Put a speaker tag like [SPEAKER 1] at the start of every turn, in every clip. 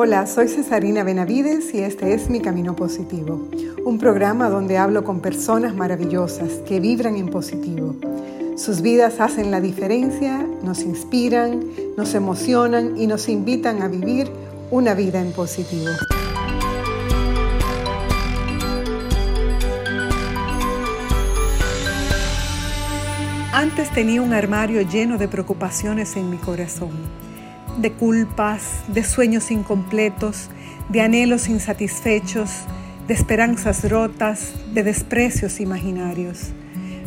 [SPEAKER 1] Hola, soy Cesarina Benavides y este es Mi Camino Positivo, un programa donde hablo con personas maravillosas que vibran en positivo. Sus vidas hacen la diferencia, nos inspiran, nos emocionan y nos invitan a vivir una vida en positivo. Antes tenía un armario lleno de preocupaciones en mi corazón de culpas, de sueños incompletos, de anhelos insatisfechos, de esperanzas rotas, de desprecios imaginarios.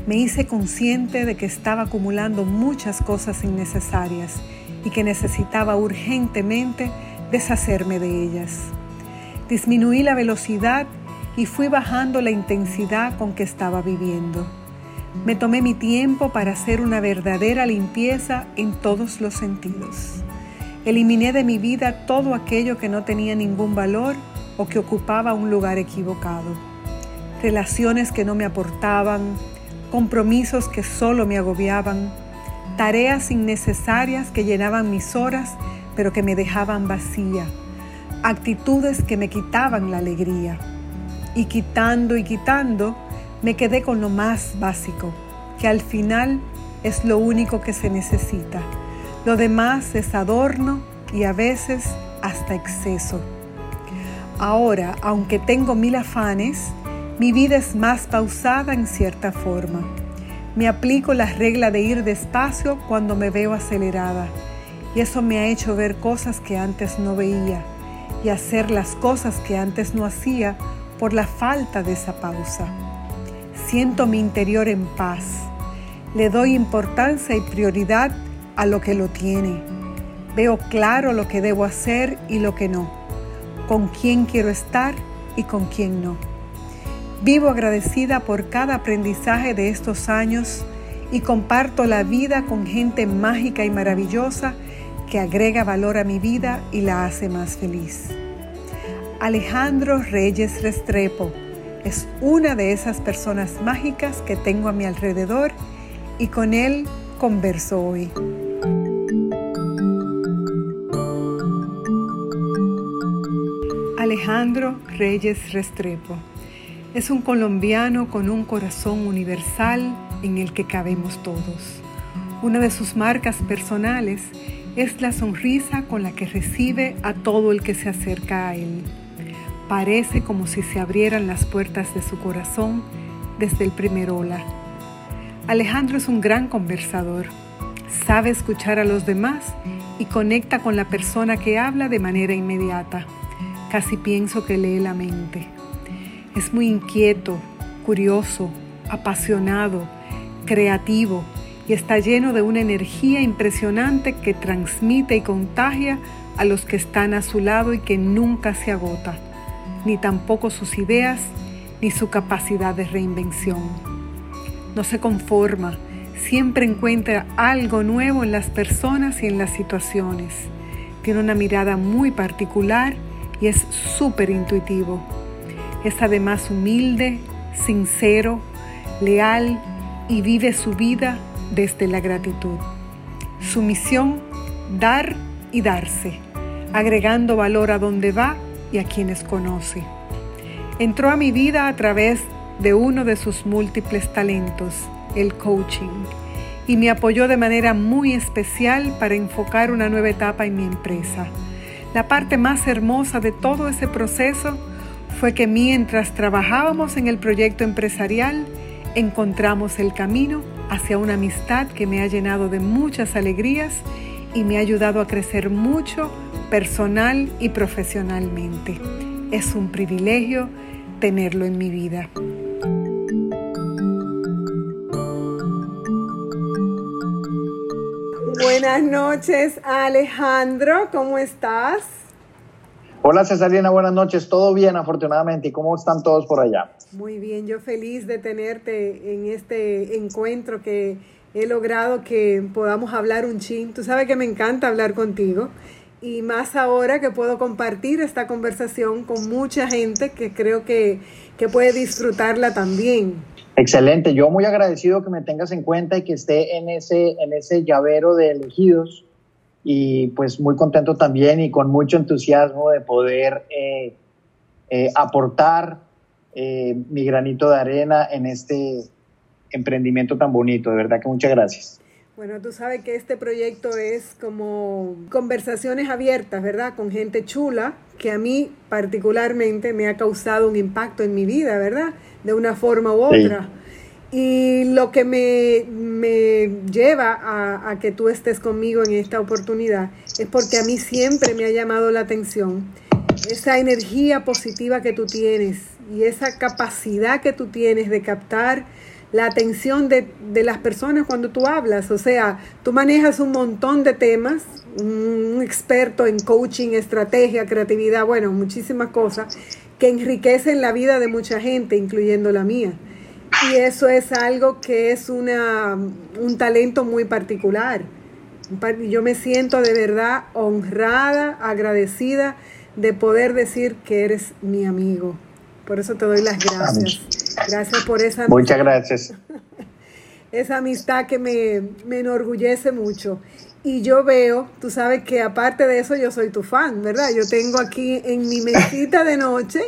[SPEAKER 1] Me hice consciente de que estaba acumulando muchas cosas innecesarias y que necesitaba urgentemente deshacerme de ellas. Disminuí la velocidad y fui bajando la intensidad con que estaba viviendo. Me tomé mi tiempo para hacer una verdadera limpieza en todos los sentidos. Eliminé de mi vida todo aquello que no tenía ningún valor o que ocupaba un lugar equivocado. Relaciones que no me aportaban, compromisos que solo me agobiaban, tareas innecesarias que llenaban mis horas pero que me dejaban vacía, actitudes que me quitaban la alegría. Y quitando y quitando, me quedé con lo más básico, que al final es lo único que se necesita lo demás es adorno y a veces hasta exceso. Ahora, aunque tengo mil afanes, mi vida es más pausada en cierta forma. Me aplico la regla de ir despacio cuando me veo acelerada y eso me ha hecho ver cosas que antes no veía y hacer las cosas que antes no hacía por la falta de esa pausa. Siento mi interior en paz. Le doy importancia y prioridad a lo que lo tiene. Veo claro lo que debo hacer y lo que no, con quién quiero estar y con quién no. Vivo agradecida por cada aprendizaje de estos años y comparto la vida con gente mágica y maravillosa que agrega valor a mi vida y la hace más feliz. Alejandro Reyes Restrepo es una de esas personas mágicas que tengo a mi alrededor y con él converso hoy. Alejandro Reyes Restrepo es un colombiano con un corazón universal en el que cabemos todos. Una de sus marcas personales es la sonrisa con la que recibe a todo el que se acerca a él. Parece como si se abrieran las puertas de su corazón desde el primer hola Alejandro es un gran conversador, sabe escuchar a los demás y conecta con la persona que habla de manera inmediata. Casi pienso que lee la mente. Es muy inquieto, curioso, apasionado, creativo y está lleno de una energía impresionante que transmite y contagia a los que están a su lado y que nunca se agota, ni tampoco sus ideas ni su capacidad de reinvención no se conforma, siempre encuentra algo nuevo en las personas y en las situaciones. Tiene una mirada muy particular y es súper intuitivo. Es además humilde, sincero, leal y vive su vida desde la gratitud. Su misión, dar y darse, agregando valor a donde va y a quienes conoce. Entró a mi vida a través de uno de sus múltiples talentos, el coaching, y me apoyó de manera muy especial para enfocar una nueva etapa en mi empresa. La parte más hermosa de todo ese proceso fue que mientras trabajábamos en el proyecto empresarial, encontramos el camino hacia una amistad que me ha llenado de muchas alegrías y me ha ayudado a crecer mucho personal y profesionalmente. Es un privilegio tenerlo en mi vida. Buenas noches, Alejandro, ¿cómo estás?
[SPEAKER 2] Hola Cesarina, buenas noches, todo bien afortunadamente, ¿y cómo están todos por allá?
[SPEAKER 1] Muy bien, yo feliz de tenerte en este encuentro que he logrado que podamos hablar un chin. Tú sabes que me encanta hablar contigo y más ahora que puedo compartir esta conversación con mucha gente que creo que, que puede disfrutarla también.
[SPEAKER 2] Excelente, yo muy agradecido que me tengas en cuenta y que esté en ese, en ese llavero de elegidos y pues muy contento también y con mucho entusiasmo de poder eh, eh, aportar eh, mi granito de arena en este emprendimiento tan bonito. De verdad que muchas gracias.
[SPEAKER 1] Bueno, tú sabes que este proyecto es como conversaciones abiertas, ¿verdad? Con gente chula, que a mí particularmente me ha causado un impacto en mi vida, ¿verdad? De una forma u otra. Y lo que me, lleva a, a, que tú estés conmigo en esta oportunidad es porque a mí siempre me ha llamado la atención esa energía positiva que tú tienes y esa capacidad que tú tienes de captar la atención de, las personas cuando tú hablas. O sea, tú manejas un montón de temas, un experto en coaching, estrategia, creatividad, bueno, muchísimas cosas que enriquecen la vida de mucha gente, incluyendo la mía. Y eso es algo que es una, un talento muy particular. Yo me siento de verdad honrada, agradecida de poder decir que eres mi amigo. Por eso te doy las gracias. Gracias por esa
[SPEAKER 2] amistad. Muchas gracias.
[SPEAKER 1] Esa amistad que me, me enorgullece mucho. Y yo veo, tú sabes que aparte de eso yo soy tu fan, ¿verdad? Yo tengo aquí en mi mesita de noche,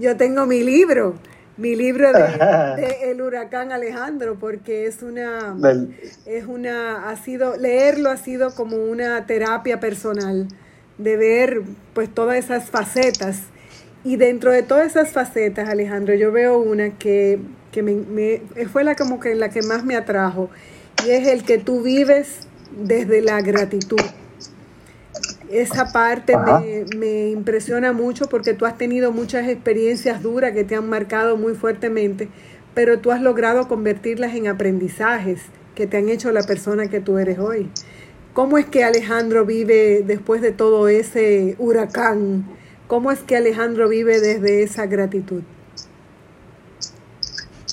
[SPEAKER 1] yo tengo mi libro, mi libro de, El huracán Alejandro, porque es una, es una, ha sido, leerlo ha sido como una terapia personal, de ver pues todas esas facetas y dentro de todas esas facetas, Alejandro, yo veo una que, me, fue la, como que la que más me atrajo y es el que tú vives desde la gratitud. Esa parte me, me, impresiona mucho porque tú has tenido muchas experiencias duras que te han marcado muy fuertemente, pero tú has logrado convertirlas en aprendizajes que te han hecho la persona que tú eres hoy. ¿Cómo es que Alejandro vive después de todo ese huracán? ¿Cómo es que Alejandro vive desde esa gratitud?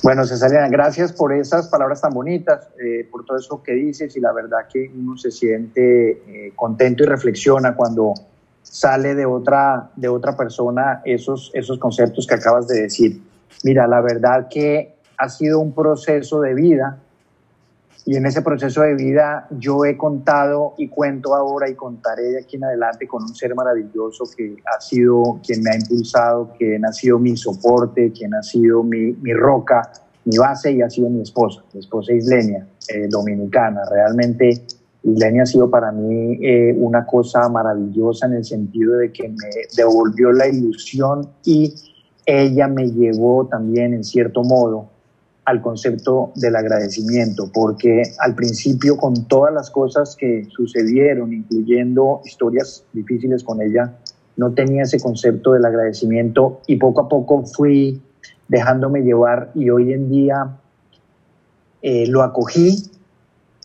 [SPEAKER 2] Bueno, Cesariana, gracias por esas palabras tan bonitas, eh, por todo eso que dices y la verdad que uno se siente eh, contento y reflexiona cuando sale de otra, de otra persona esos, esos conceptos que acabas de decir. Mira, la verdad que ha sido un proceso de vida y en ese proceso de vida yo he contado y cuento ahora y contaré de aquí en adelante con un ser maravilloso que ha sido quien me ha impulsado, quien ha sido mi soporte, quien ha sido mi, roca, mi base y ha sido mi esposa, mi esposa Islenia, eh, dominicana. Realmente Islenia ha sido para mí eh, una cosa maravillosa en el sentido de que me devolvió la ilusión y ella me llevó también en cierto modo al concepto del agradecimiento, porque al principio con todas las cosas que sucedieron, incluyendo historias difíciles con ella, no tenía ese concepto del agradecimiento y poco a poco fui dejándome llevar y hoy en día eh, lo acogí,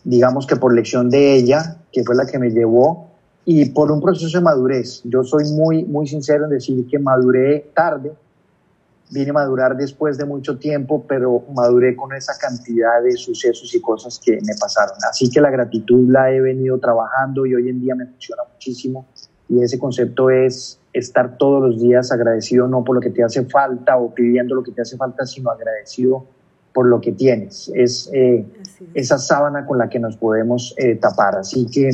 [SPEAKER 2] digamos que por lección de ella, que fue la que me llevó, y por un proceso de madurez. Yo soy muy, muy sincero en decir que maduré tarde, vine a madurar después de mucho tiempo, pero maduré con esa cantidad de sucesos y cosas que me pasaron. Así que la gratitud la he venido trabajando y hoy en día me funciona muchísimo. Y ese concepto es estar todos los días agradecido no por lo que te hace falta o pidiendo lo que te hace falta, sino agradecido por lo que tienes. Es eh, esa sábana con la que nos podemos eh, tapar. Así que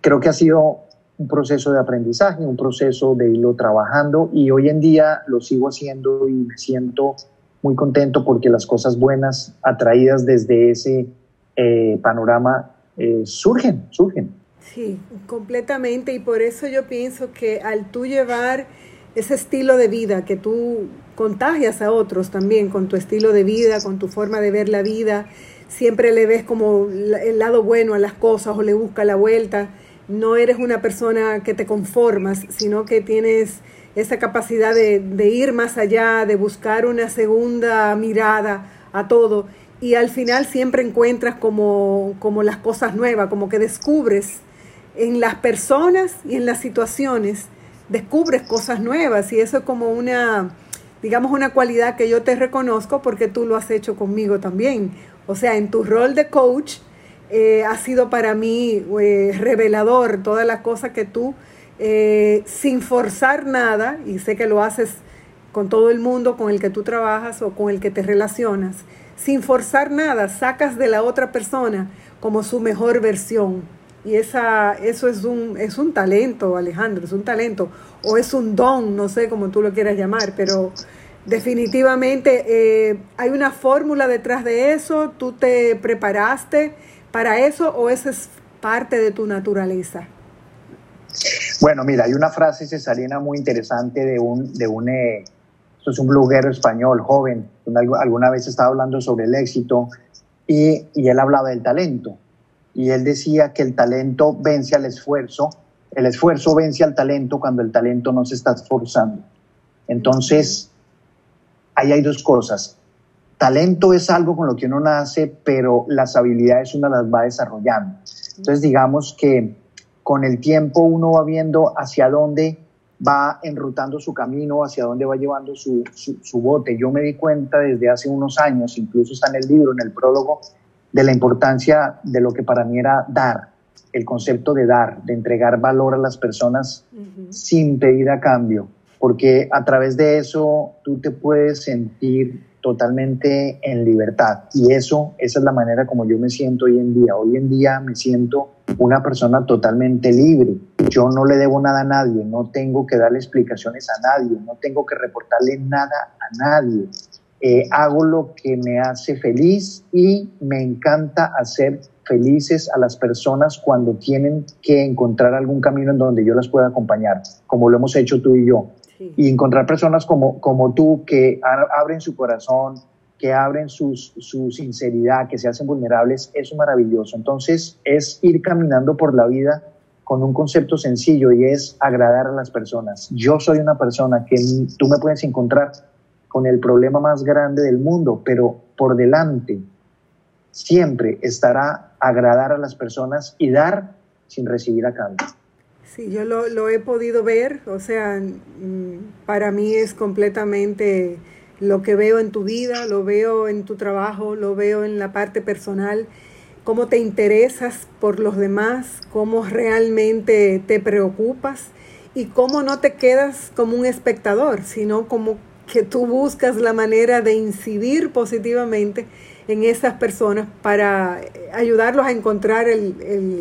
[SPEAKER 2] creo que ha sido un proceso de aprendizaje, un proceso de irlo trabajando y hoy en día lo sigo haciendo y me siento muy contento porque las cosas buenas atraídas desde ese eh, panorama eh, surgen, surgen.
[SPEAKER 1] Sí, completamente y por eso yo pienso que al tú llevar ese estilo de vida que tú contagias a otros también con tu estilo de vida, con tu forma de ver la vida, siempre le ves como el lado bueno a las cosas o le busca la vuelta no eres una persona que te conformas, sino que tienes esa capacidad de, ir más allá, de buscar una segunda mirada a todo y al final siempre encuentras como, como las cosas nuevas, como que descubres en las personas y en las situaciones, descubres cosas nuevas y eso es como una, digamos, una cualidad que yo te reconozco porque tú lo has hecho conmigo también. O sea, en tu rol de coach, eh, ha sido para mí eh, revelador todas las cosas que tú, eh, sin forzar nada, y sé que lo haces con todo el mundo con el que tú trabajas o con el que te relacionas, sin forzar nada, sacas de la otra persona como su mejor versión. Y esa, eso es un, es un talento, Alejandro, es un talento, o es un don, no sé cómo tú lo quieras llamar, pero definitivamente eh, hay una fórmula detrás de eso, tú te preparaste para eso o esa es parte de tu naturaleza.
[SPEAKER 2] Bueno, mira, hay una frase cesarina muy interesante de un, de un, eh, es un bloguero español joven, alguna vez estaba hablando sobre el éxito y, y él hablaba del talento. Y él decía que el talento vence al esfuerzo, el esfuerzo vence al talento cuando el talento no se está esforzando. Entonces, ahí hay dos cosas. Talento es algo con lo que uno nace, pero las habilidades uno las va desarrollando. Entonces, digamos que con el tiempo uno va viendo hacia dónde va enrutando su camino, hacia dónde va llevando su, su, bote. Yo me di cuenta desde hace unos años, incluso está en el libro, en el prólogo, de la importancia de lo que para mí era dar, el concepto de dar, de entregar valor a las personas sin pedir a cambio, porque a través de eso tú te puedes sentir totalmente en libertad y eso, esa es la manera como yo me siento hoy en día. Hoy en día me siento una persona totalmente libre. Yo no le debo nada a nadie, no tengo que darle explicaciones a nadie, no tengo que reportarle nada a nadie. Eh, hago lo que me hace feliz y me encanta hacer felices a las personas cuando tienen que encontrar algún camino en donde yo las pueda acompañar, como lo hemos hecho tú y yo. Y encontrar personas como, como tú que abren su corazón, que abren su sinceridad, que se hacen vulnerables, es maravilloso. Entonces es ir caminando por la vida con un concepto sencillo y es agradar a las personas. Yo soy una persona que tú me puedes encontrar con el problema más grande del mundo, pero por delante siempre estará agradar a las personas y dar sin recibir a cambio.
[SPEAKER 1] Sí, yo lo, he podido ver, o sea, mm, para mí es completamente lo que veo en tu vida, lo veo en tu trabajo, lo veo en la parte personal, cómo te interesas por los demás, cómo realmente te preocupas y cómo no te quedas como un espectador, sino como que tú buscas la manera de incidir positivamente en esas personas para ayudarlos a encontrar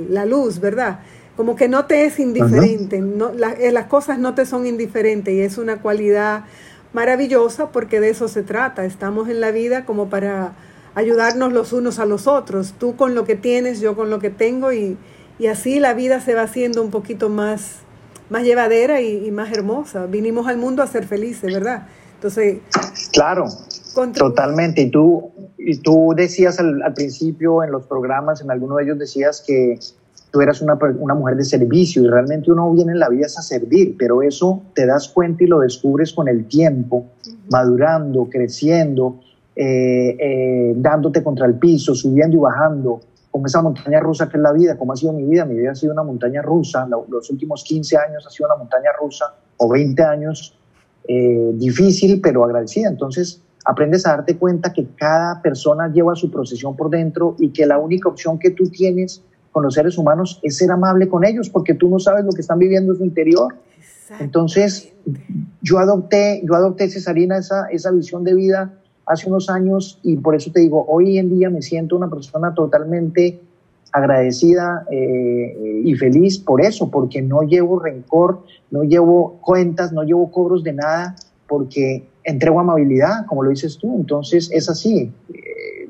[SPEAKER 1] la luz, ¿verdad? Como que no te es indiferente, no, eh, las cosas no te son indiferentes y es una cualidad maravillosa porque de eso se trata. Estamos en la vida como para ayudarnos los unos a los otros, tú con lo que tienes, yo con lo que tengo y, así la vida se va haciendo un poquito más, más llevadera y, y más hermosa. Vinimos al mundo a ser felices, ¿verdad? Entonces,
[SPEAKER 2] claro, totalmente. Y tú, y tú decías al, principio en los programas, en alguno de ellos decías que tú eras una, una, mujer de servicio y realmente uno viene en la vida a servir, pero eso te das cuenta y lo descubres con el tiempo, madurando, creciendo, eh, eh, dándote contra el piso, subiendo y bajando, con esa montaña rusa que es la vida, como ha sido mi vida. Mi vida ha sido una montaña rusa, los últimos 15 años ha sido una montaña rusa, o 20 años eh, difícil, pero agradecida. Entonces, aprendes a darte cuenta que cada persona lleva su procesión por dentro y que la única opción que tú tienes con los seres humanos es ser amable con ellos, porque tú no sabes lo que están viviendo en su interior. Entonces, yo adopté, yo adopté, Cesarina, esa, esa visión de vida hace unos años y por eso te digo, hoy en día me siento una persona totalmente agradecida eh, y feliz por eso, porque no llevo rencor, no llevo cuentas, no llevo cobros de nada, porque entrego amabilidad, como lo dices tú. Entonces es así, eh,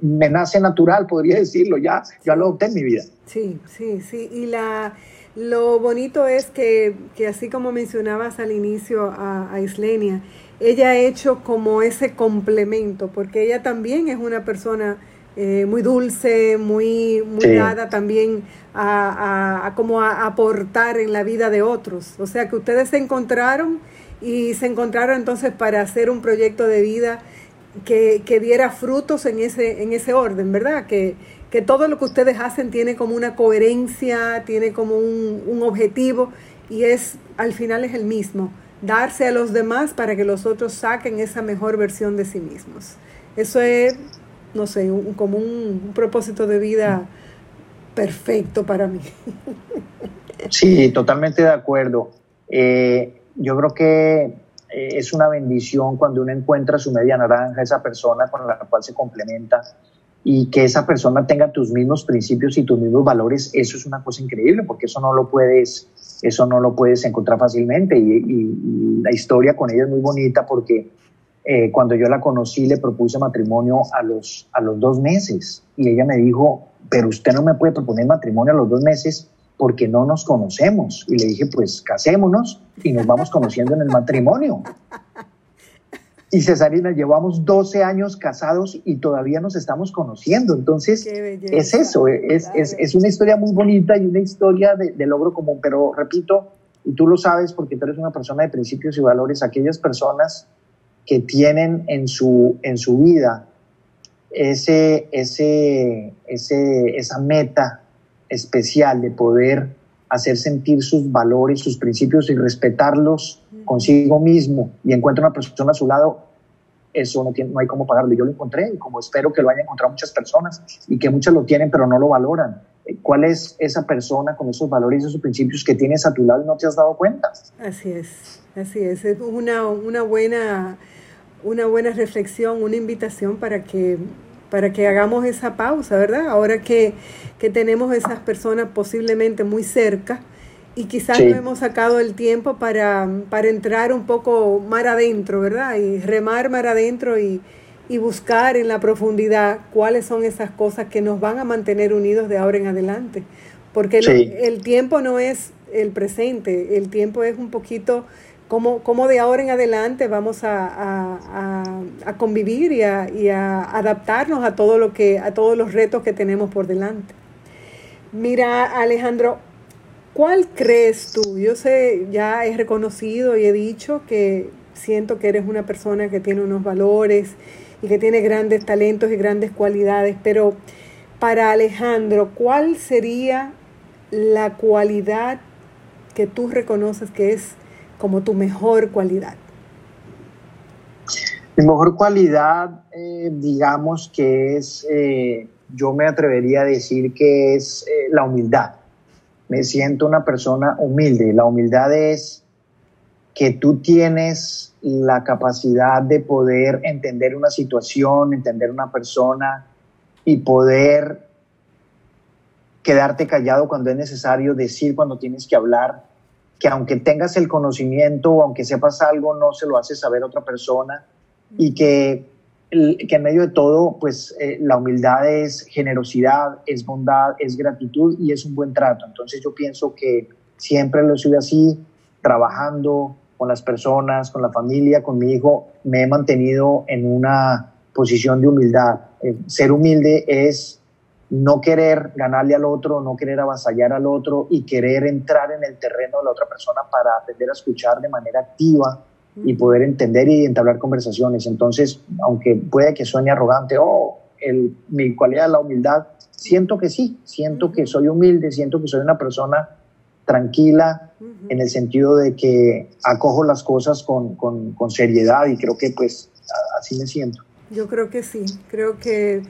[SPEAKER 2] me nace natural, podría decirlo, ya, ya lo adopté en mi vida.
[SPEAKER 1] Sí, sí, sí. Y la, lo bonito es que, que así como mencionabas al inicio a, a Islenia, ella ha hecho como ese complemento, porque ella también es una persona eh, muy dulce, muy, muy dada también a, a, como a aportar en la vida de otros. O sea que ustedes se encontraron y se encontraron entonces para hacer un proyecto de vida que, que diera frutos en ese, en ese orden, ¿verdad? Que, que todo lo que ustedes hacen tiene como una coherencia, tiene como un, un objetivo y es al final es el mismo, darse a los demás para que los otros saquen esa mejor versión de sí mismos. Eso es no sé, como un, propósito de vida perfecto para mí.
[SPEAKER 2] Sí, totalmente de acuerdo. Eh, yo creo que eh, es una bendición cuando uno encuentra su media naranja, esa persona con la cual se complementa. y que esa persona tenga tus mismos principios y tus mismos valores, eso es una cosa increíble, porque eso no lo puedes, eso no lo puedes encontrar fácilmente. Y, la historia con ella es muy bonita porque eh, cuando yo la conocí le propuse matrimonio a los, a los dos meses y ella me dijo, pero usted no me puede proponer matrimonio a los dos meses porque no nos conocemos. Y le dije, pues casémonos y nos vamos conociendo en el matrimonio. Y Cesarina, llevamos 12 años casados y todavía nos estamos conociendo. Entonces, es eso, es, es, es, una historia muy bonita y una historia de, de, logro común. Pero repito, y tú lo sabes porque tú eres una persona de principios y valores, aquellas personas que tienen en su, en su vida ese, ese, ese, esa meta especial de poder hacer sentir sus valores, sus principios y respetarlos consigo mismo y encuentra una persona a su lado, eso no, tiene, no hay cómo pagarlo. Yo lo encontré y como espero que lo hayan encontrado muchas personas y que muchas lo tienen pero no lo valoran. Eh, ¿Cuál es esa persona con esos valores y esos principios que tienes a tu lado y no te has dado cuenta?
[SPEAKER 1] Así es, así es. Es una, una, buena, una buena reflexión, una invitación para que para que hagamos esa pausa, ¿verdad? Ahora que, que tenemos esas personas posiblemente muy cerca, y quizás no hemos sacado el tiempo para, para, entrar un poco mar adentro, ¿verdad? Y remar mar adentro y, y, buscar en la profundidad cuáles son esas cosas que nos van a mantener unidos de ahora en adelante. Porque el, tiempo no es el presente, el tiempo es un poquito cómo, cómo de ahora en adelante vamos a, a, a convivir y, y a, adaptarnos a todo lo que, a todos los retos que tenemos por delante. Mira, Alejandro, ¿Cuál crees tú? Yo sé, ya he reconocido y he dicho que siento que eres una persona que tiene unos valores y que tiene grandes talentos y grandes cualidades, pero para Alejandro, ¿cuál sería la cualidad que tú reconoces que es como tu mejor cualidad?
[SPEAKER 2] Mi mejor cualidad, eh, digamos que es, eh, yo me atrevería a decir que es eh, la humildad me siento una persona humilde. La humildad es que tú tienes la capacidad de poder entender una situación, entender una persona y poder quedarte callado cuando es necesario, decir cuando tienes que hablar, que aunque tengas el conocimiento o aunque sepas algo, no se lo haces saber a otra persona y que que en medio de todo, pues eh, la humildad es generosidad, es bondad, es gratitud y es un buen trato. Entonces yo pienso que siempre lo soy así, trabajando con las personas, con la familia, con mi hijo, me he mantenido en una posición de humildad. Eh, ser humilde es no querer ganarle al otro, no querer avasallar al otro y querer entrar en el terreno de la otra persona para aprender a escuchar de manera activa y poder entender y entablar conversaciones. Entonces, aunque puede que suene arrogante, oh, el, mi cualidad es la humildad, siento que sí, siento que soy humilde, siento que soy una persona tranquila en el sentido de que acojo las cosas con, con, con, seriedad y creo que pues así me siento.
[SPEAKER 1] Yo creo que sí, creo que,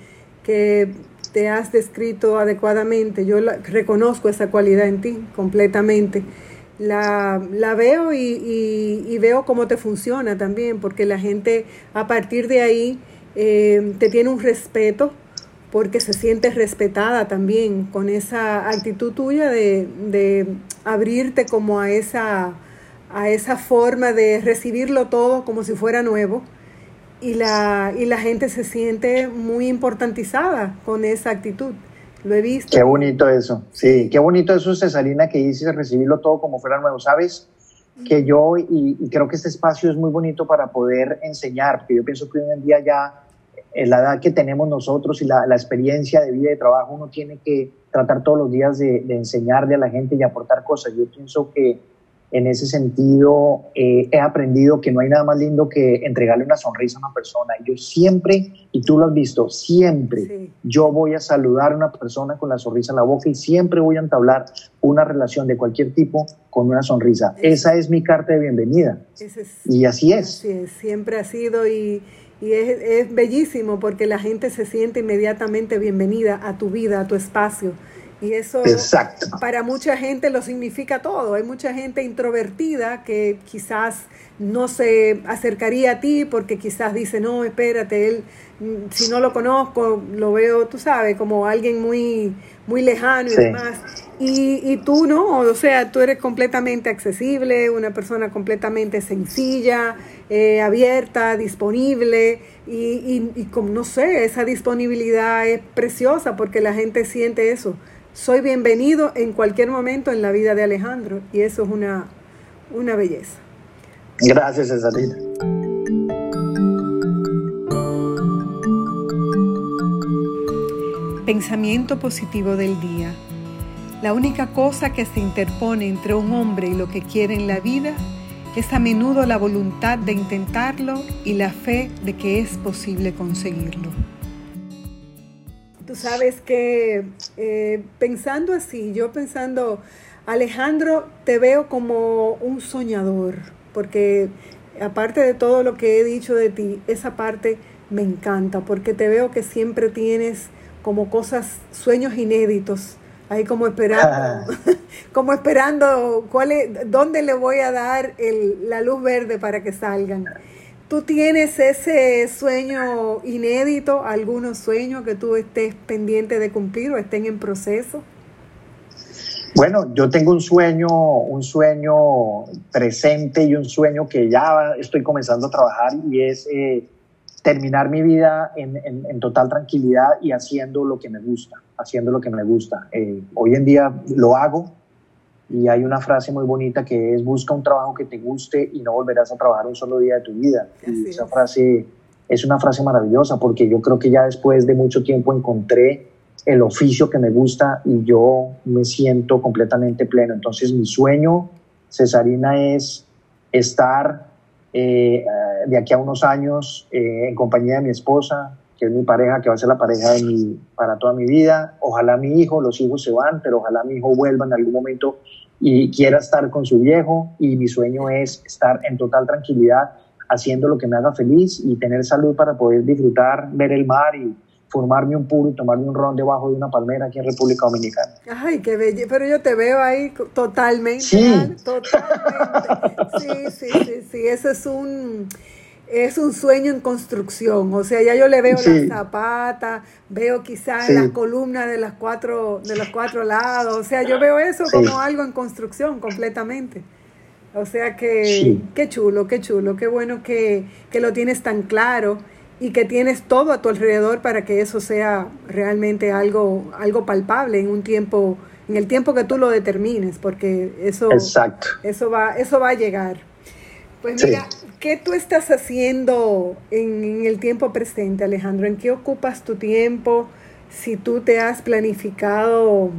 [SPEAKER 1] que te has descrito adecuadamente, yo reconozco esa cualidad en ti completamente la, la veo y, veo cómo te funciona también, porque la gente a partir de ahí eh, te tiene un respeto, porque se siente respetada también con esa actitud tuya de, de abrirte como a esa, a esa forma de recibirlo todo como si fuera nuevo. Y la, y la gente se siente muy importantizada con esa actitud. Lo he visto.
[SPEAKER 2] Qué bonito eso. Sí, qué bonito eso, Cesarina, que dices recibirlo todo como fuera nuevo. Sabes que yo, y, creo que este espacio es muy bonito para poder enseñar, porque yo pienso que hoy en día ya, en la edad que tenemos nosotros y la, experiencia de vida y de trabajo, uno tiene que tratar todos los días de, de enseñarle a la gente y aportar cosas. Yo pienso que en ese sentido eh, he aprendido que no hay nada más lindo que entregarle una sonrisa a una persona. Yo siempre, y tú lo has visto, siempre yo voy a saludar a una persona con la sonrisa en la boca y siempre voy a entablar una relación de cualquier tipo con una sonrisa. Esa es mi carta de bienvenida. y así es.
[SPEAKER 1] Así es, siempre ha sido y, y es, es bellísimo porque la gente se siente inmediatamente bienvenida a tu vida, a tu espacio Y eso para mucha gente lo significa todo. Hay mucha gente introvertida que quizás no se acercaría a ti porque quizás dice, no, espérate, él, mm, si no lo conozco, lo veo, tú sabes, como alguien muy, muy lejano y demás. Y, y tú no, o sea, tú eres completamente accesible, una persona completamente sencilla, eh, abierta, disponible y, y, y como no sé, esa disponibilidad es preciosa porque la gente siente eso soy bienvenido en cualquier momento en la vida de Alejandro y eso es una, una belleza.
[SPEAKER 2] Gracias, Cesarita.
[SPEAKER 1] Pensamiento positivo del día. La única cosa que se interpone entre un hombre y lo que quiere en la vida es a menudo la voluntad de intentarlo y la fe de que es posible conseguirlo. Tú sabes que eh, pensando así, yo pensando, Alejandro, te veo como un soñador, porque aparte de todo lo que he dicho de ti, esa parte me encanta, porque te veo que siempre tienes como cosas, sueños inéditos, ahí como esperando, como esperando cuál es, dónde le voy a dar la luz verde para que salgan. ¿Tú tienes ese sueño inédito, algunos sueños que tú estés pendiente de cumplir o estén en proceso?
[SPEAKER 2] Bueno, yo tengo un sueño, un sueño presente y un sueño que ya estoy comenzando a trabajar y es eh, terminar mi vida en, total tranquilidad y haciendo lo que me gusta, haciendo lo que me gusta. Eh, hoy en día lo hago, y hay una frase muy bonita que es busca un trabajo que te guste y no volverás a trabajar un solo día de tu vida. y esa frase es una frase maravillosa porque yo creo que ya después de mucho tiempo encontré el oficio que me gusta y yo me siento completamente pleno. Entonces mi sueño, Cesarina, es estar eh, de aquí a unos años eh, en compañía de mi esposa, que es mi pareja, que va a ser la pareja de mi, para toda mi vida. Ojalá mi hijo, los hijos se van, pero ojalá mi hijo vuelva en algún momento y quiera estar con su viejo y mi sueño es estar en total tranquilidad haciendo lo que me haga feliz y tener salud para poder disfrutar, ver el mar y formarme un puro y tomarme un ron debajo de una palmera aquí en República Dominicana.
[SPEAKER 1] Ay, qué bello, pero yo te veo ahí totalmente. Sí. Totalmente. Sí, sí, sí, sí, ese es un es un sueño en construcción. O sea, ya yo le veo la zapata, veo quizás la columna de las cuatro, de los cuatro lados. O sea, yo veo eso como algo en construcción completamente. O sea que qué chulo, qué chulo, qué bueno que, que lo tienes tan claro y que tienes todo a tu alrededor para que eso sea realmente algo, algo palpable en un tiempo, en el tiempo que tú lo determines, porque eso,
[SPEAKER 2] Exacto.
[SPEAKER 1] eso va, eso va a llegar. Pues mira, ¿qué tú estás haciendo en, el tiempo presente, Alejandro? ¿En qué ocupas tu tiempo? Si tú te has planificado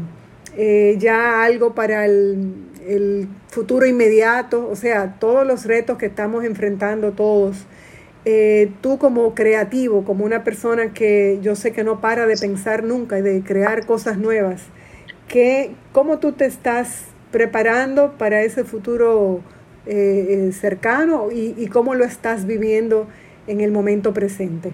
[SPEAKER 1] eh, ya algo para el, futuro inmediato, o sea, todos los retos que estamos enfrentando todos. Eh, tú como creativo, como una persona que yo sé que no para de pensar nunca y de crear cosas nuevas, ¿qué, ¿cómo tú te estás preparando para ese futuro eh, eh, cercano y, cómo lo estás viviendo en el momento presente.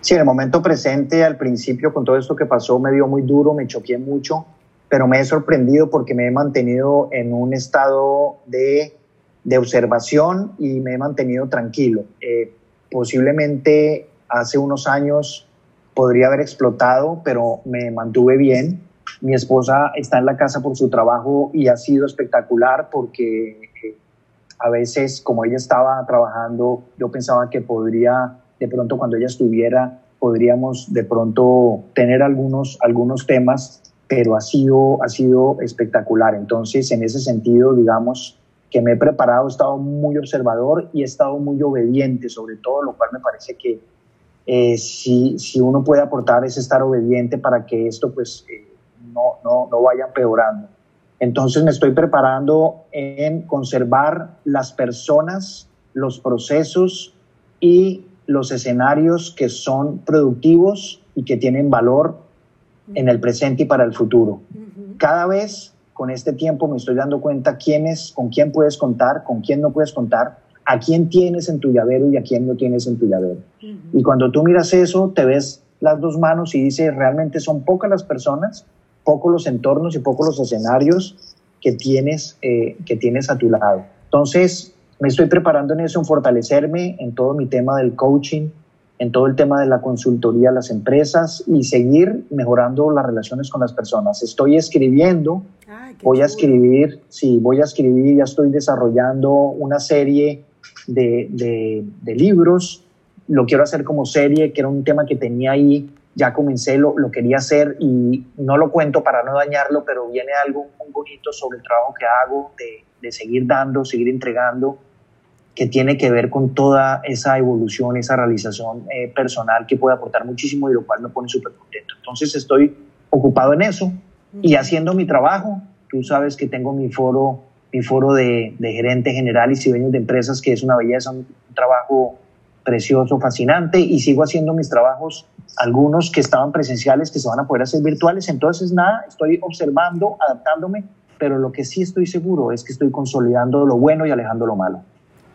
[SPEAKER 2] Sí, en el momento presente, al principio, con todo esto que pasó, me dio muy duro, me choqué mucho, pero me he sorprendido porque me he mantenido en un estado de, de observación y me he mantenido tranquilo. Eh, posiblemente hace unos años podría haber explotado, pero me mantuve bien. Mi esposa está en la casa por su trabajo y ha sido espectacular porque a veces, como ella estaba trabajando, yo pensaba que podría, de pronto cuando ella estuviera, podríamos de pronto tener algunos, algunos temas, pero ha sido, ha sido espectacular. Entonces, en ese sentido, digamos que me he preparado, he estado muy observador y he estado muy obediente, sobre todo, lo cual me parece que eh, si, si, uno puede aportar es estar obediente para que esto pues eh, no, no, no vaya empeorando. Entonces me estoy preparando en conservar las personas, los procesos y los escenarios que son productivos y que tienen valor en el presente y para el futuro. Cada vez con este tiempo me estoy dando cuenta quién es, con quién puedes contar, con quién no puedes contar, a quién tienes en tu llavero y a quién no tienes en tu llavero. Y cuando tú miras eso, te ves las dos manos y dices, realmente son pocas las personas pocos los entornos y pocos los escenarios que tienes, eh, que tienes a tu lado. Entonces, me estoy preparando en eso, en fortalecerme en todo mi tema del coaching, en todo el tema de la consultoría a las empresas y seguir mejorando las relaciones con las personas. Estoy escribiendo, voy a escribir, sí, voy a escribir, ya estoy desarrollando una serie de, de, de libros, lo quiero hacer como serie, que era un tema que tenía ahí ya comencé, lo, lo, quería hacer y no lo cuento para no dañarlo, pero viene algo muy bonito sobre el trabajo que hago, de, de, seguir dando, seguir entregando, que tiene que ver con toda esa evolución, esa realización eh, personal que puede aportar muchísimo y lo cual me pone súper contento. Entonces estoy ocupado en eso y haciendo mi trabajo. Tú sabes que tengo mi foro, mi foro de, de gerentes generales y dueños de empresas, que es una belleza, un trabajo precioso, fascinante y sigo haciendo mis trabajos, algunos que estaban presenciales, que se van a poder hacer virtuales. Entonces, nada, estoy observando, adaptándome, pero lo que sí estoy seguro es que estoy consolidando lo bueno y alejando lo malo.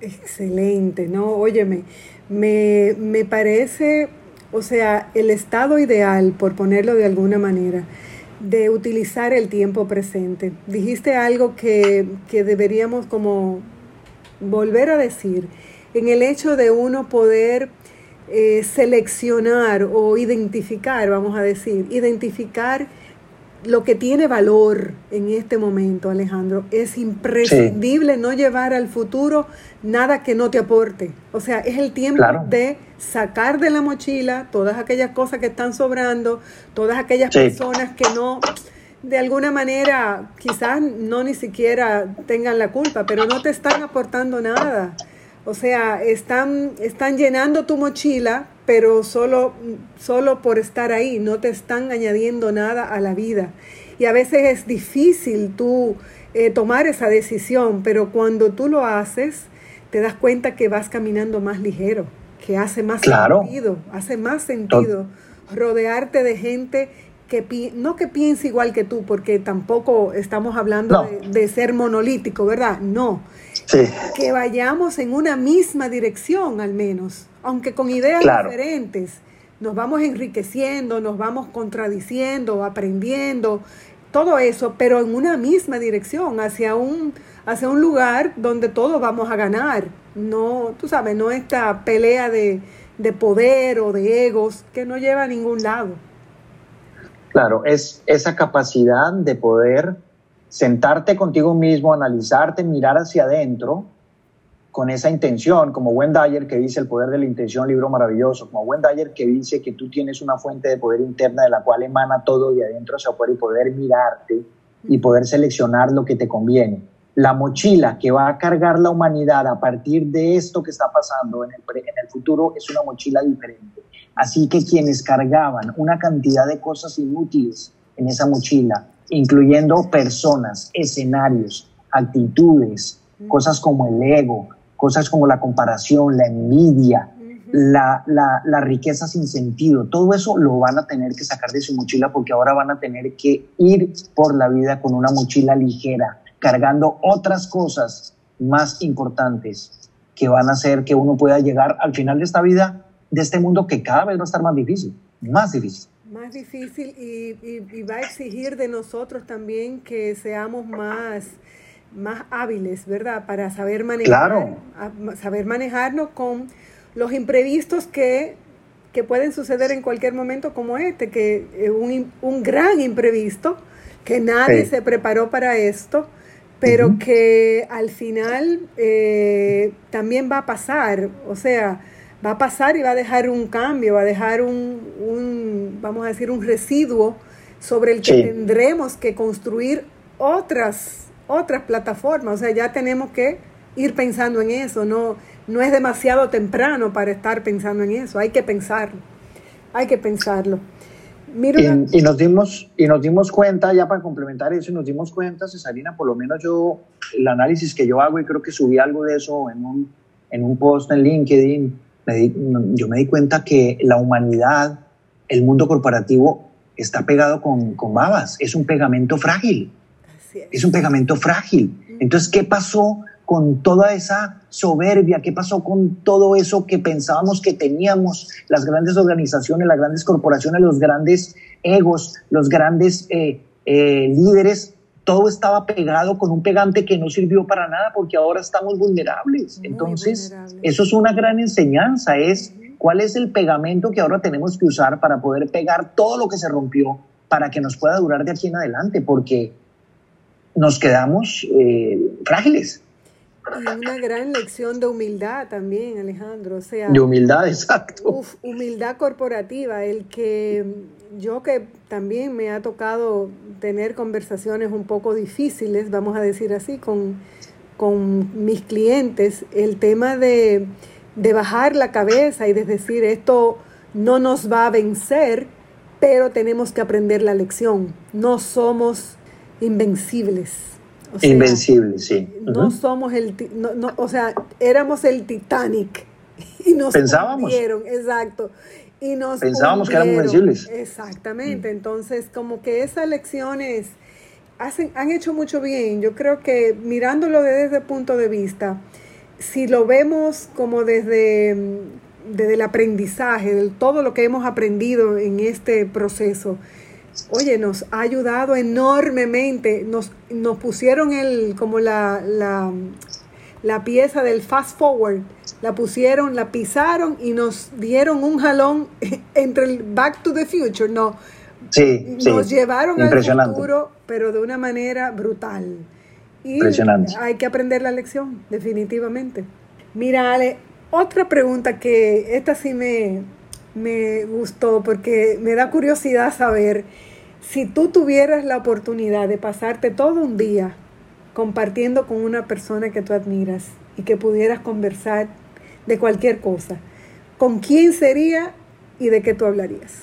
[SPEAKER 1] Excelente, ¿no? Óyeme, me, me parece, o sea, el estado ideal, por ponerlo de alguna manera, de utilizar el tiempo presente. Dijiste algo que, que deberíamos como volver a decir en el hecho de uno poder eh, seleccionar o identificar, vamos a decir, identificar lo que tiene valor en este momento, Alejandro. Es imprescindible no llevar al futuro nada que no te aporte. O sea, es el tiempo de sacar de la mochila todas aquellas cosas que están sobrando, todas aquellas personas que no, de alguna manera, quizás no ni siquiera tengan la culpa, pero no te están aportando nada. O sea, están, están llenando tu mochila, pero solo, solo por estar ahí, no te están añadiendo nada a la vida. Y a veces es difícil tú eh, tomar esa decisión, pero cuando tú lo haces, te das cuenta que vas caminando más ligero, que hace más sentido, hace más sentido rodearte de gente que no que piense igual que tú, porque tampoco estamos hablando de, de, ser monolítico, ¿verdad? No, que vayamos en una misma dirección al menos, aunque con ideas diferentes. Nos vamos enriqueciendo, nos vamos contradiciendo, aprendiendo, todo eso, pero en una misma dirección, hacia un, hacia un lugar donde todos vamos a ganar. No, tú sabes, no esta pelea de, de poder o de egos que no lleva a ningún lado.
[SPEAKER 2] Claro, es esa capacidad de poder sentarte contigo mismo, analizarte, mirar hacia adentro con esa intención, como Wendayer que dice El poder de la intención, libro maravilloso, como Wendayer que dice que tú tienes una fuente de poder interna de la cual emana todo de adentro hacia afuera y poder mirarte y poder seleccionar lo que te conviene. La mochila que va a cargar la humanidad a partir de esto que está pasando en el, en el futuro es una mochila diferente. Así que quienes cargaban una cantidad de cosas inútiles en esa mochila, incluyendo personas, escenarios, actitudes, cosas como el ego, cosas como la comparación, la envidia, la, la, riqueza sin sentido, todo eso lo van a tener que sacar de su mochila porque ahora van a tener que ir por la vida con una mochila ligera, cargando otras cosas más importantes que van a hacer que uno pueda llegar al final de esta vida, de este mundo que cada vez va a estar más difícil, más difícil
[SPEAKER 1] más difícil y, va a exigir de nosotros también que seamos más, más hábiles, ¿verdad? Para saber manejar, saber manejarnos con los imprevistos que, que, pueden suceder en cualquier momento como este, que es un, un gran imprevisto, que nadie se preparó para esto, pero que al final eh, también va a pasar, o sea, va a pasar y va a dejar un cambio, va a dejar un, vamos a decir, un residuo sobre el que tendremos que construir otras, otras plataformas. O sea, ya tenemos que ir pensando en eso, no, no es demasiado temprano para estar pensando en eso, hay que pensarlo, hay que pensarlo.
[SPEAKER 2] y, nos dimos, y nos dimos cuenta, ya para complementar eso, y nos dimos cuenta, Cesarina, por lo menos yo, el análisis que yo hago, y creo que subí algo de eso en un, en un post en LinkedIn, yo me di cuenta que la humanidad, el mundo corporativo, está pegado con, con babas, es un pegamento frágil. Es. un pegamento frágil. Entonces, ¿qué pasó con toda esa soberbia? ¿Qué pasó con todo eso que pensábamos que teníamos las grandes organizaciones, las grandes corporaciones, los grandes egos, los grandes eh, eh, líderes, todo estaba pegado con un pegante que no sirvió para nada porque ahora estamos vulnerables. Entonces, eso es una gran enseñanza, es cuál es el pegamento que ahora tenemos que usar para poder pegar todo lo que se rompió para que nos pueda durar de aquí en adelante, porque nos quedamos eh, frágiles.
[SPEAKER 1] Y una gran lección de humildad también, Alejandro. O sea,
[SPEAKER 2] de humildad, exacto.
[SPEAKER 1] humildad corporativa, el que yo que también me ha tocado tener conversaciones un poco difíciles, vamos a decir así, con, con mis clientes, el tema de, de bajar la cabeza y de decir esto no nos va a vencer, pero tenemos que aprender la lección. No somos invencibles.
[SPEAKER 2] Invencible, sí.
[SPEAKER 1] No somos el, no, o sea, éramos el Titanic y nos
[SPEAKER 2] pensábamos,
[SPEAKER 1] exacto. Y nos
[SPEAKER 2] pensábamos que éramos invencibles.
[SPEAKER 1] Exactamente, entonces como que esas lecciones hacen, han hecho mucho bien. Yo creo que mirándolo desde ese punto de vista, si lo vemos como desde, desde el aprendizaje, de todo lo que hemos aprendido en este proceso, oye, nos ha ayudado enormemente. Nos, nos pusieron el, como la, la, la, pieza del fast forward, la pusieron, la pisaron y nos dieron un jalón entre el Back to the Future. No,
[SPEAKER 2] sí,
[SPEAKER 1] nos llevaron al futuro, pero de una manera brutal. Y hay que aprender la lección, definitivamente. Mira, Ale, otra pregunta que esta sí me, me gustó porque me da curiosidad saber si tú tuvieras la oportunidad de pasarte todo un día compartiendo con una persona que tú admiras y que pudieras conversar de cualquier cosa, ¿con quién sería y de qué tú hablarías?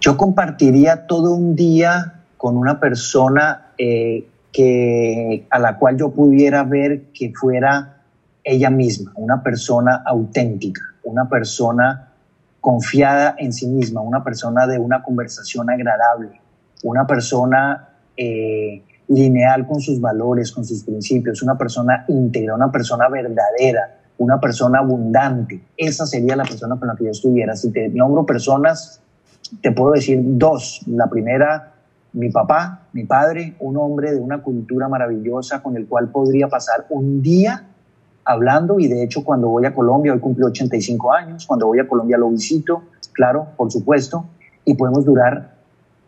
[SPEAKER 2] Yo compartiría todo un día con una persona eh, que, a la cual yo pudiera ver que fuera ella misma, una persona auténtica, una persona confiada en sí misma, una persona de una conversación agradable, una persona eh, lineal con sus valores, con sus principios, una persona íntegra, una persona verdadera, una persona abundante. Esa sería la persona con la que yo estuviera. Si te nombro personas, te puedo decir dos. La primera, mi papá, mi padre, un hombre de una cultura maravillosa con el cual podría pasar un día hablando y de hecho cuando voy a Colombia, hoy cumple 85 años, cuando voy a Colombia lo visito, claro, por supuesto, y podemos durar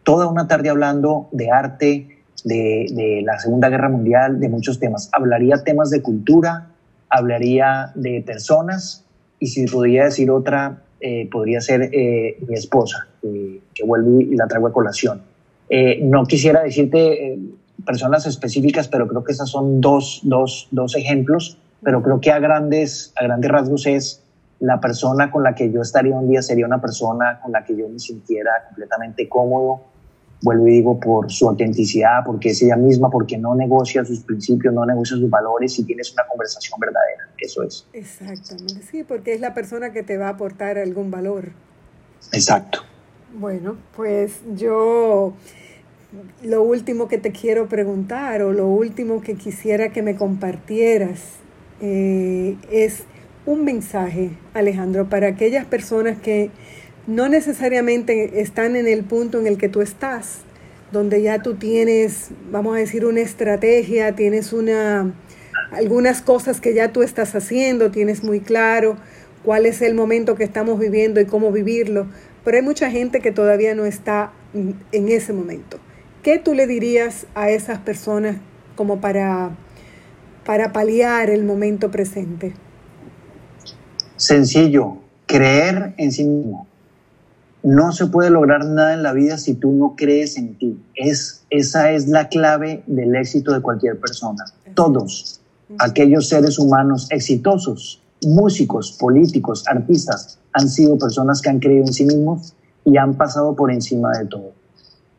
[SPEAKER 2] toda una tarde hablando de arte, de, la Segunda Guerra Mundial, de muchos temas. Hablaría temas de cultura, hablaría de personas y si podría decir otra, eh, podría ser eh, mi esposa, que vuelvo y la traigo a colación. Eh, no quisiera decirte personas específicas, pero creo que esas son dos, dos, dos ejemplos pero creo que a grandes, a grandes rasgos es la persona con la que yo estaría un día sería una persona con la que yo me sintiera completamente cómodo. Vuelvo y digo por su autenticidad, porque es ella misma, porque no negocia sus principios, no negocia sus valores y tienes una conversación verdadera. Eso es.
[SPEAKER 1] Exactamente, sí, porque es la persona que te va a aportar algún valor.
[SPEAKER 2] Exacto.
[SPEAKER 1] Bueno, pues yo lo último que te quiero preguntar o lo último que quisiera que me compartieras eh, es un mensaje, Alejandro, para aquellas personas que no necesariamente están en el punto en el que tú estás, donde ya tú tienes, vamos a decir, una estrategia, tienes una, algunas cosas que ya tú estás haciendo, tienes muy claro cuál es el momento que estamos viviendo y cómo vivirlo, pero hay mucha gente que todavía no está en ese momento. ¿Qué tú le dirías a esas personas como para para paliar el momento presente?
[SPEAKER 2] Sencillo, creer en sí mismo. No se puede lograr nada en la vida si tú no crees en ti. Es, esa es la clave del éxito de cualquier persona. Todos aquellos seres humanos exitosos, músicos, políticos, artistas, han sido personas que han creído en sí mismos y han pasado por encima de todo.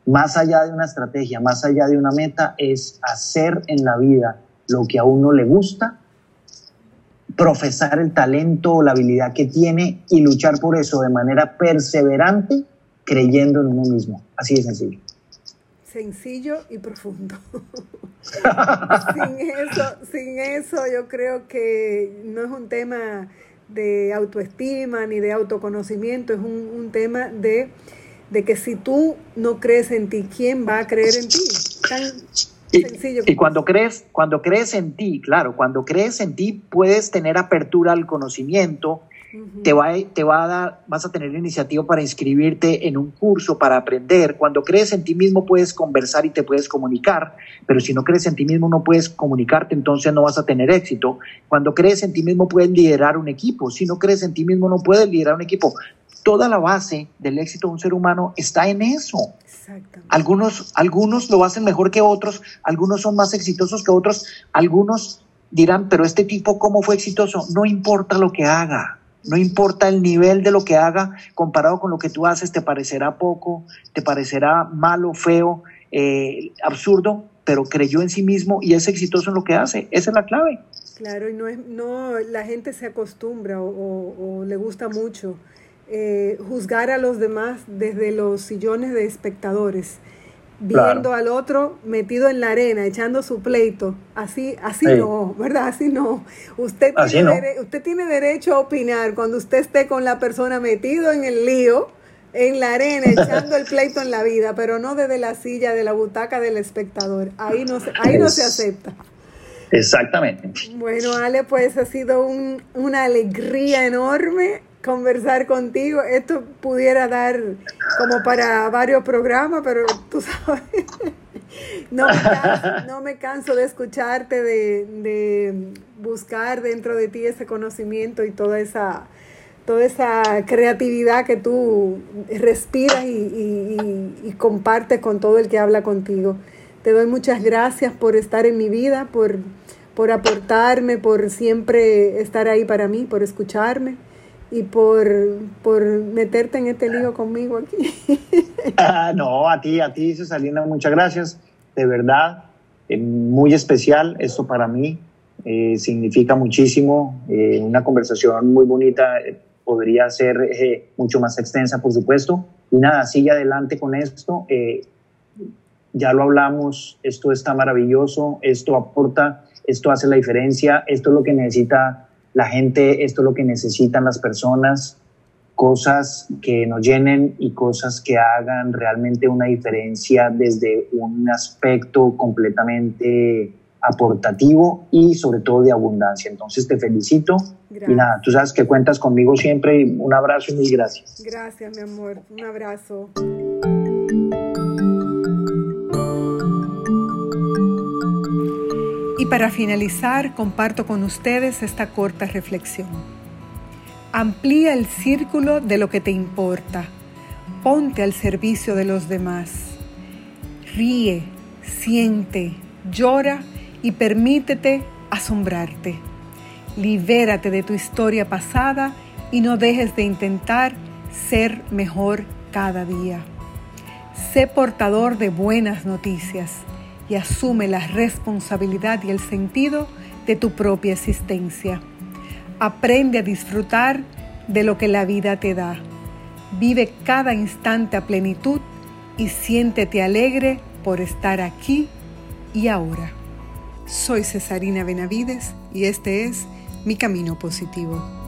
[SPEAKER 2] Más allá de una estrategia, más allá de una meta, es hacer en la vida lo que a uno le gusta, profesar el talento o la habilidad que tiene y luchar por eso de manera perseverante, creyendo en uno mismo. Así de sencillo.
[SPEAKER 1] Sencillo y profundo. sin, eso, sin eso yo creo que no es un tema de autoestima ni de autoconocimiento, es un, un tema de de que si tú no crees en ti, ¿quién va a creer en ti? Tan
[SPEAKER 2] sencillo. Y, cuando crees, cuando crees en ti, claro, cuando crees en ti puedes tener apertura al conocimiento, te, va, te va a dar, vas a tener la iniciativa para inscribirte en un curso, para aprender. Cuando crees en ti mismo puedes conversar y te puedes comunicar, pero si no crees en ti mismo no puedes comunicarte, entonces no vas a tener éxito. Cuando crees en ti mismo puedes liderar un equipo, si no crees en ti mismo no puedes liderar un equipo. Toda la base del éxito de un ser humano está en eso. Algunos, algunos lo hacen mejor que otros, algunos son más exitosos que otros, algunos dirán, pero este tipo, ¿cómo fue exitoso? No importa lo que haga. No importa el nivel de lo que haga, comparado con lo que tú haces, te parecerá poco, te parecerá malo, feo, eh, absurdo, pero creyó en sí mismo y es exitoso en lo que hace. Esa es la clave.
[SPEAKER 1] Claro, y no, es, no la gente se acostumbra o, le gusta mucho eh, juzgar a los demás desde los sillones de espectadores viendo al otro metido en la arena, echando su pleito. Así, así no, ¿verdad? Así no. Usted tiene, usted tiene derecho a opinar cuando usted esté con la persona metido en el lío, en la arena, echando el pleito en la vida, pero no desde la silla, de la butaca del espectador. Ahí no se, ahí no se acepta.
[SPEAKER 2] Exactamente.
[SPEAKER 1] Bueno, Ale, pues ha sido una alegría enorme conversar contigo. Esto pudiera dar como para varios programas, pero tú sabes, no me canso, no me canso de escucharte, de, buscar dentro de ti ese conocimiento y toda esa, toda esa creatividad que tú respiras y, y compartes con todo el que habla contigo. Te doy muchas gracias por estar en mi vida, por, por aportarme, por siempre estar ahí para mí, por escucharme y por, por meterte en este lío conmigo aquí.
[SPEAKER 2] Ah, no, a ti, a ti, Cesalina, muchas gracias. De verdad, eh, muy especial esto para mí. Eh, significa muchísimo. Eh, una conversación muy bonita. podría ser mucho más extensa, por supuesto. Y nada, sigue adelante con esto. ya lo hablamos, esto está maravilloso, esto aporta, esto hace la diferencia, esto es lo que necesita la gente, esto es lo que necesitan las personas, cosas que nos llenen y cosas que hagan realmente una diferencia desde un aspecto completamente aportativo y sobre todo de abundancia. Entonces te felicito y nada, tú sabes que cuentas conmigo siempre. Un abrazo y mil gracias.
[SPEAKER 1] Gracias, mi amor. Un abrazo. Para finalizar, comparto con ustedes esta corta reflexión. Amplía el círculo de lo que te importa. Ponte al servicio de los demás. Ríe, siente, llora y permítete asombrarte. Libérate de tu historia pasada y no dejes de intentar ser mejor cada día. Sé portador de buenas noticias y asume la responsabilidad y el sentido de tu propia existencia. Aprende a disfrutar de lo que la vida te da. Vive cada instante a plenitud y siéntete alegre por estar aquí y ahora. Soy Cesarina Benavides y este es Mi Camino Positivo.